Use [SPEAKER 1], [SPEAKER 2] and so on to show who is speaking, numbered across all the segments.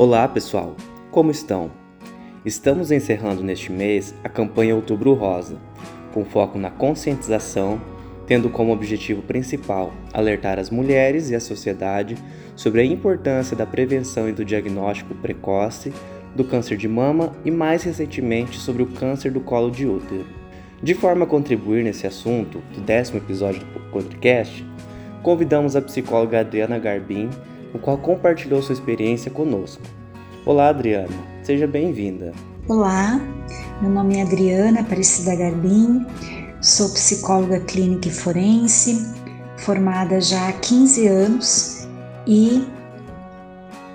[SPEAKER 1] Olá pessoal, como estão? Estamos encerrando neste mês a campanha Outubro Rosa, com foco na conscientização, tendo como objetivo principal alertar as mulheres e a sociedade sobre a importância da prevenção e do diagnóstico precoce do câncer de mama e, mais recentemente, sobre o câncer do colo de útero. De forma a contribuir nesse assunto, do décimo episódio do podcast, convidamos a psicóloga Adriana Garbim o qual compartilhou sua experiência conosco. Olá, Adriana, seja bem-vinda.
[SPEAKER 2] Olá, meu nome é Adriana Aparecida Garbim, sou psicóloga clínica e forense, formada já há 15 anos e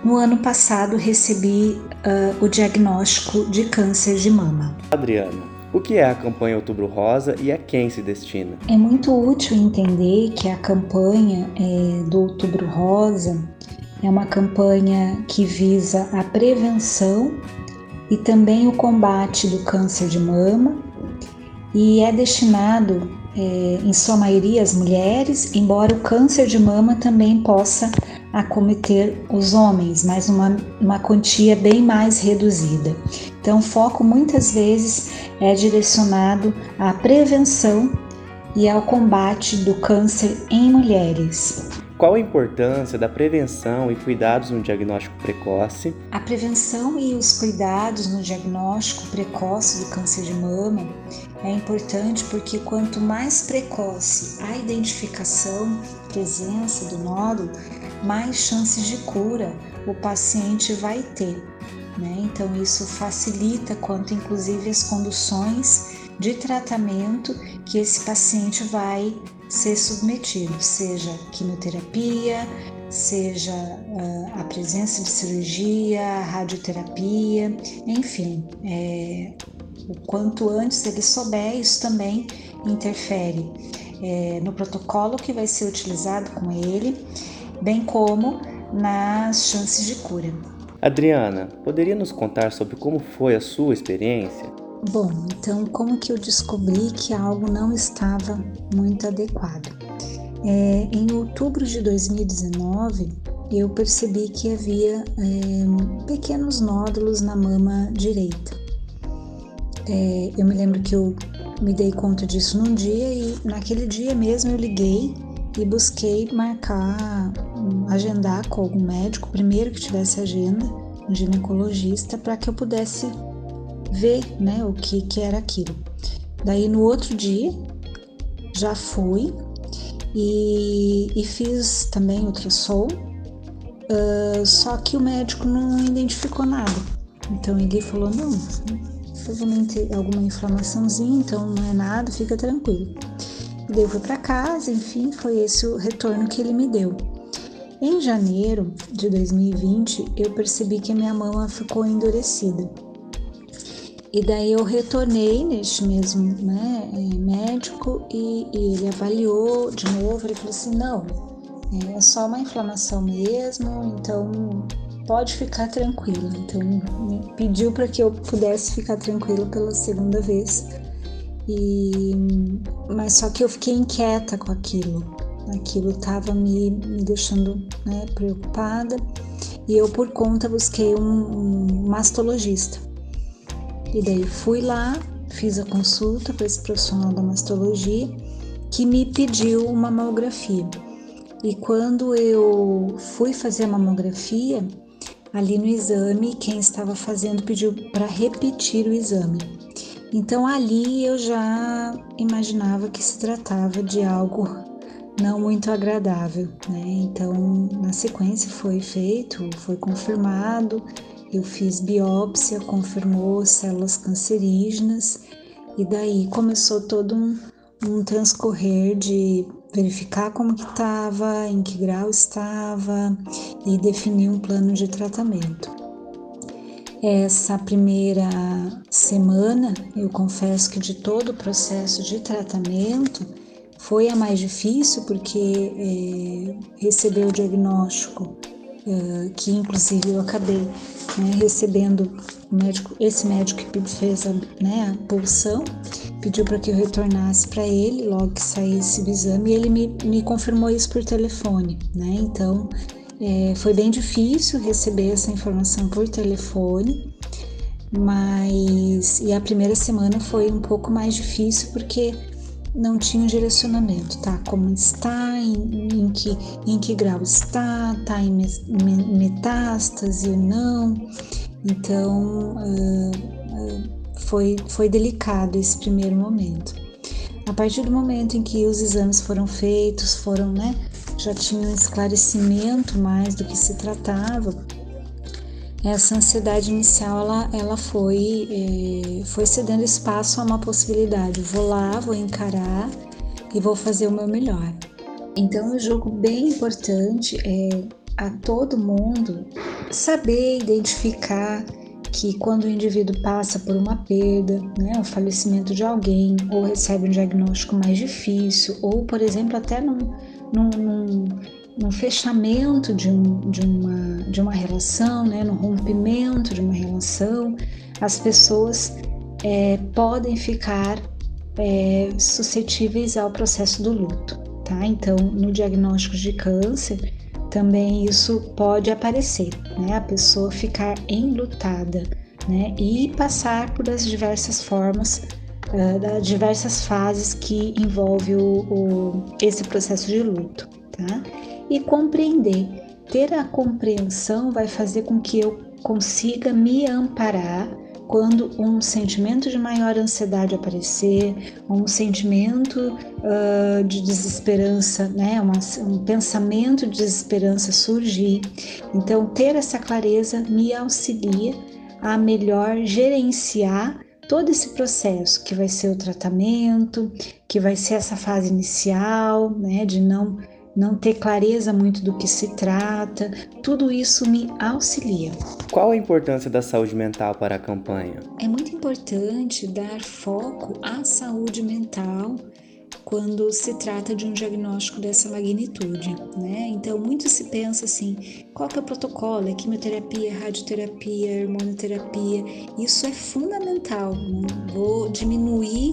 [SPEAKER 2] no ano passado recebi uh, o diagnóstico de câncer de mama.
[SPEAKER 1] Adriana, o que é a campanha Outubro Rosa e a quem se destina?
[SPEAKER 2] É muito útil entender que a campanha é, do Outubro Rosa é uma campanha que visa a prevenção e também o combate do câncer de mama e é destinado, é, em sua maioria, às mulheres, embora o câncer de mama também possa acometer os homens, mas uma, uma quantia bem mais reduzida. Então, o foco muitas vezes é direcionado à prevenção e ao combate do câncer em mulheres.
[SPEAKER 1] Qual a importância da prevenção e cuidados no diagnóstico precoce?
[SPEAKER 2] A prevenção e os cuidados no diagnóstico precoce do câncer de mama é importante porque quanto mais precoce a identificação, presença do nódulo, mais chances de cura o paciente vai ter. Né? Então, isso facilita quanto, inclusive, as conduções de tratamento que esse paciente vai ser submetido, seja quimioterapia, seja uh, a presença de cirurgia, radioterapia, enfim, é, o quanto antes ele souber, isso também interfere é, no protocolo que vai ser utilizado com ele, bem como nas chances de cura.
[SPEAKER 1] Adriana, poderia nos contar sobre como foi a sua experiência?
[SPEAKER 2] Bom, então como que eu descobri que algo não estava muito adequado? É, em outubro de 2019, eu percebi que havia é, pequenos nódulos na mama direita. É, eu me lembro que eu me dei conta disso num dia e naquele dia mesmo eu liguei e busquei marcar, agendar com algum médico, primeiro que tivesse agenda, um ginecologista, para que eu pudesse ver né, o que, que era aquilo. Daí no outro dia já fui e, e fiz também ultrassom, uh, só que o médico não identificou nada. Então ele falou: não, provavelmente alguma inflamaçãozinha, então não é nada, fica tranquilo. E daí eu fui para casa, enfim, foi esse o retorno que ele me deu. Em janeiro de 2020, eu percebi que a minha mama ficou endurecida. E daí eu retornei neste mesmo né, é, médico e, e, ele avaliou de novo. Ele falou assim: não, é só uma inflamação mesmo, então pode ficar tranquila. Então me pediu para que eu pudesse ficar tranquila pela segunda vez. E mas só que eu fiquei inquieta com aquilo. Aquilo estava me, me deixando né, preocupada e eu por conta busquei um, um mastologista e daí fui lá, fiz a consulta com esse profissional da mastologia que me pediu uma mamografia. E quando eu fui fazer a mamografia, ali no exame, quem estava fazendo pediu para repetir o exame. Então ali eu já imaginava que se tratava de algo não muito agradável, né? Então na sequência foi feito, foi confirmado eu fiz biópsia, confirmou células cancerígenas e daí começou todo um, um transcorrer de verificar como que estava, em que grau estava e definir um plano de tratamento. Essa primeira semana, eu confesso que de todo o processo de tratamento foi a mais difícil porque é, receber o diagnóstico, é, que inclusive eu acabei né, recebendo o médico, esse médico que fez a, né, a pulsão, pediu para que eu retornasse para ele logo que saísse o exame e ele me, me confirmou isso por telefone, né? Então É, foi bem difícil receber essa informação por telefone, mas e a primeira semana foi um pouco mais difícil porque não tinha um direcionamento, tá? Como está, em, em, que, em que grau está, tá em metástase ou não. Então uh, uh, foi, foi delicado esse primeiro momento. A partir do momento em que os exames foram feitos, foram, né, já tinha um esclarecimento mais do que se tratava, essa ansiedade inicial ela, ela foi, é, foi cedendo espaço a uma possibilidade. Vou lá, vou encarar e vou fazer o meu melhor. Então eu julgo bem importante é, a todo mundo saber identificar que quando o indivíduo passa por uma perda, né, o falecimento de alguém, ou recebe um diagnóstico mais difícil, ou, por exemplo, até num, num, num no fechamento de, um, de, uma, de uma relação, né, no rompimento de uma relação, as pessoas é, podem ficar é, suscetíveis ao processo do luto, tá? Então, no diagnóstico de câncer, também isso pode aparecer, né? A pessoa ficar enlutada, né? E passar por as diversas formas, uh, das diversas fases que envolve o, o, esse processo de luto, tá? E compreender. Ter a compreensão vai fazer com que eu consiga me amparar quando um sentimento de maior ansiedade aparecer, um sentimento uh, de desesperança, né, um pensamento de desesperança surgir. Então, ter essa clareza me auxilia a melhor gerenciar todo esse processo que vai ser o tratamento, que vai ser essa fase inicial, né, de não não ter clareza muito do que se trata, tudo isso me auxilia.
[SPEAKER 1] Qual a importância da saúde mental para a campanha?
[SPEAKER 2] É muito importante dar foco à saúde mental quando se trata de um diagnóstico dessa magnitude, né? Então, muito se pensa assim, qual que é o protocolo? É quimioterapia, radioterapia, hormonoterapia? Isso é fundamental. Não vou diminuir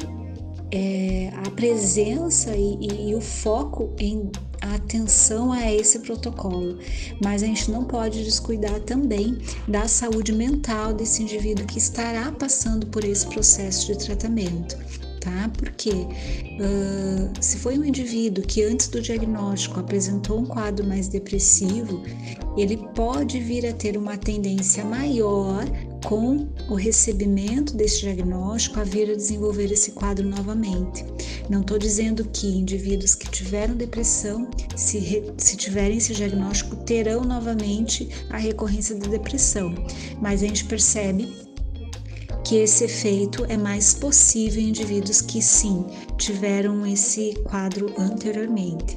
[SPEAKER 2] é, a presença e, e, e o foco em atenção a esse protocolo, mas a gente não pode descuidar também da saúde mental desse indivíduo que estará passando por esse processo de tratamento. Tá? Porque uh, se foi um indivíduo que antes do diagnóstico apresentou um quadro mais depressivo, ele pode vir a ter uma tendência maior com o recebimento desse diagnóstico a vir a desenvolver esse quadro novamente. Não estou dizendo que indivíduos que tiveram depressão, se, re, se tiverem esse diagnóstico, terão novamente a recorrência da depressão, mas a gente percebe que esse efeito é mais possível em indivíduos que sim tiveram esse quadro anteriormente.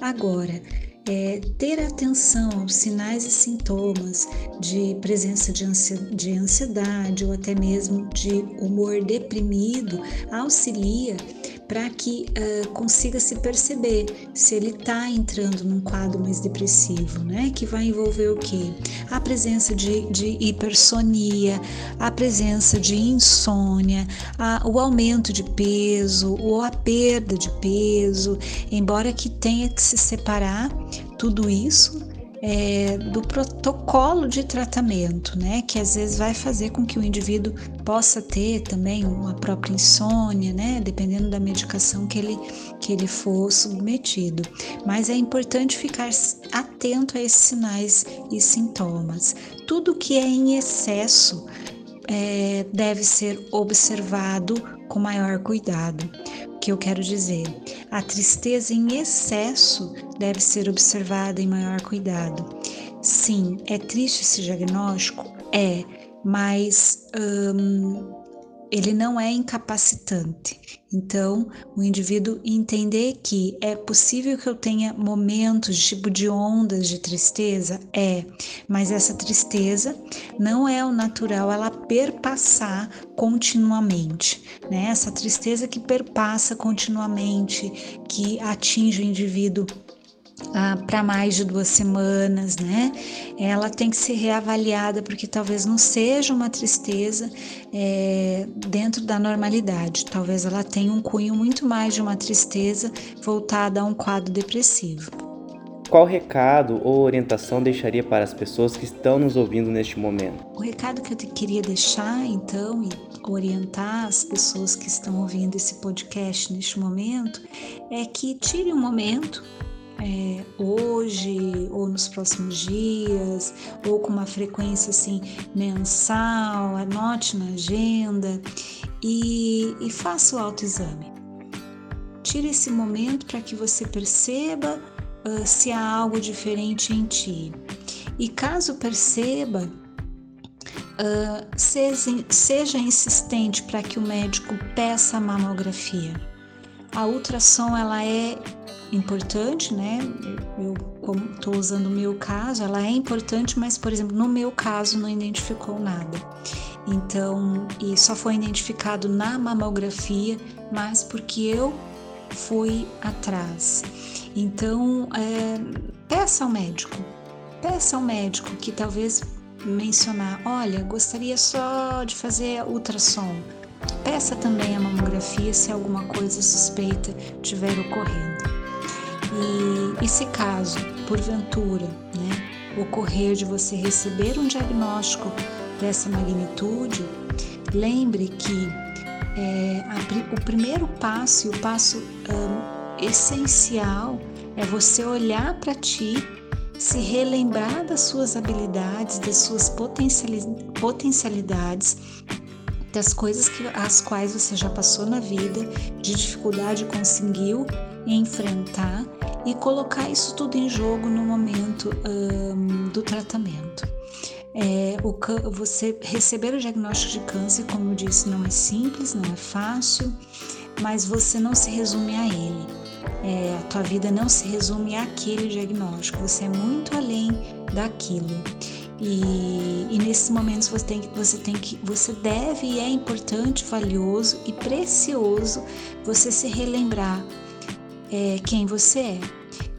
[SPEAKER 2] Agora, é, ter atenção aos sinais e sintomas de presença de ansiedade ou até mesmo de humor deprimido auxilia para que uh, consiga se perceber se ele está entrando num quadro mais depressivo, né? Que vai envolver o quê? A presença de, de hipersonia, a presença de insônia, a, o aumento de peso ou a perda de peso, embora que tenha que se separar tudo isso é, do protocolo de tratamento, né? Que às vezes vai fazer com que o indivíduo possa ter também uma própria insônia, né? Dependendo da medicação que ele, que ele for submetido. Mas é importante ficar atento a esses sinais e sintomas. Tudo que é em excesso é, deve ser observado com maior cuidado. Que eu quero dizer? A tristeza em excesso deve ser observada em maior cuidado. Sim, é triste esse diagnóstico? É, mas hum, ele não é incapacitante. Então, o indivíduo entender que é possível que eu tenha momentos tipo de ondas de tristeza, é, mas essa tristeza não é o natural ela perpassar continuamente, né? Essa tristeza que perpassa continuamente, que atinge o indivíduo ah, para mais de duas semanas, né? Ela tem que ser reavaliada porque talvez não seja uma tristeza é, dentro da normalidade. Talvez ela tenha um cunho muito mais de uma tristeza voltada a um quadro depressivo.
[SPEAKER 1] Qual recado ou orientação deixaria para as pessoas que estão nos ouvindo neste momento?
[SPEAKER 2] O recado que eu queria deixar, então, e orientar as pessoas que estão ouvindo esse podcast neste momento, é que tire um momento é, hoje ou nos próximos dias, ou com uma frequência assim mensal, anote na agenda e, e faça o autoexame. Tire esse momento para que você perceba uh, se há algo diferente em ti. E caso perceba, uh, seja, seja insistente para que o médico peça a mamografia. A ultrassom ela é importante, né? Eu estou usando o meu caso, ela é importante, mas por exemplo no meu caso não identificou nada. Então, e só foi identificado na mamografia, mas porque eu fui atrás. Então, é, peça ao médico, peça ao médico que talvez mencionar, olha, gostaria só de fazer ultrassom. Peça também a mamografia se alguma coisa suspeita estiver ocorrendo. E, e se caso, porventura, né, ocorrer de você receber um diagnóstico dessa magnitude, lembre que é, a, o primeiro passo e o passo um, essencial é você olhar para ti, se relembrar das suas habilidades, das suas potencialidades, das coisas que, as quais você já passou na vida, de dificuldade conseguiu enfrentar e colocar isso tudo em jogo no momento um, do tratamento. É, o, você receber o diagnóstico de câncer, como eu disse, não é simples, não é fácil, mas você não se resume a ele. É, a tua vida não se resume àquele diagnóstico, você é muito além daquilo. E, e nesses momentos você tem, você tem que, você deve e é importante, valioso e precioso você se relembrar é, quem você é.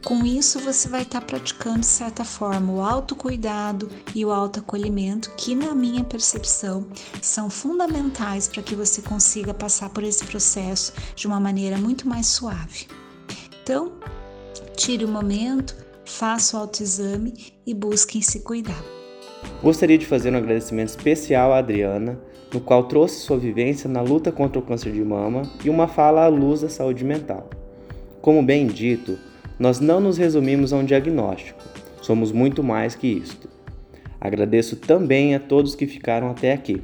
[SPEAKER 2] Com isso, você vai estar tá praticando, de certa forma, o autocuidado e o autoacolhimento, que, na minha percepção, são fundamentais para que você consiga passar por esse processo de uma maneira muito mais suave. Então, tire o momento, faça o autoexame e busquem se cuidar.
[SPEAKER 1] Gostaria de fazer um agradecimento especial à Adriana, no qual trouxe sua vivência na luta contra o câncer de mama e uma fala à luz da saúde mental. Como bem dito, nós não nos resumimos a um diagnóstico, somos muito mais que isto. Agradeço também a todos que ficaram até aqui.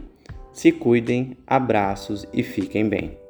[SPEAKER 1] Se cuidem, abraços e fiquem bem.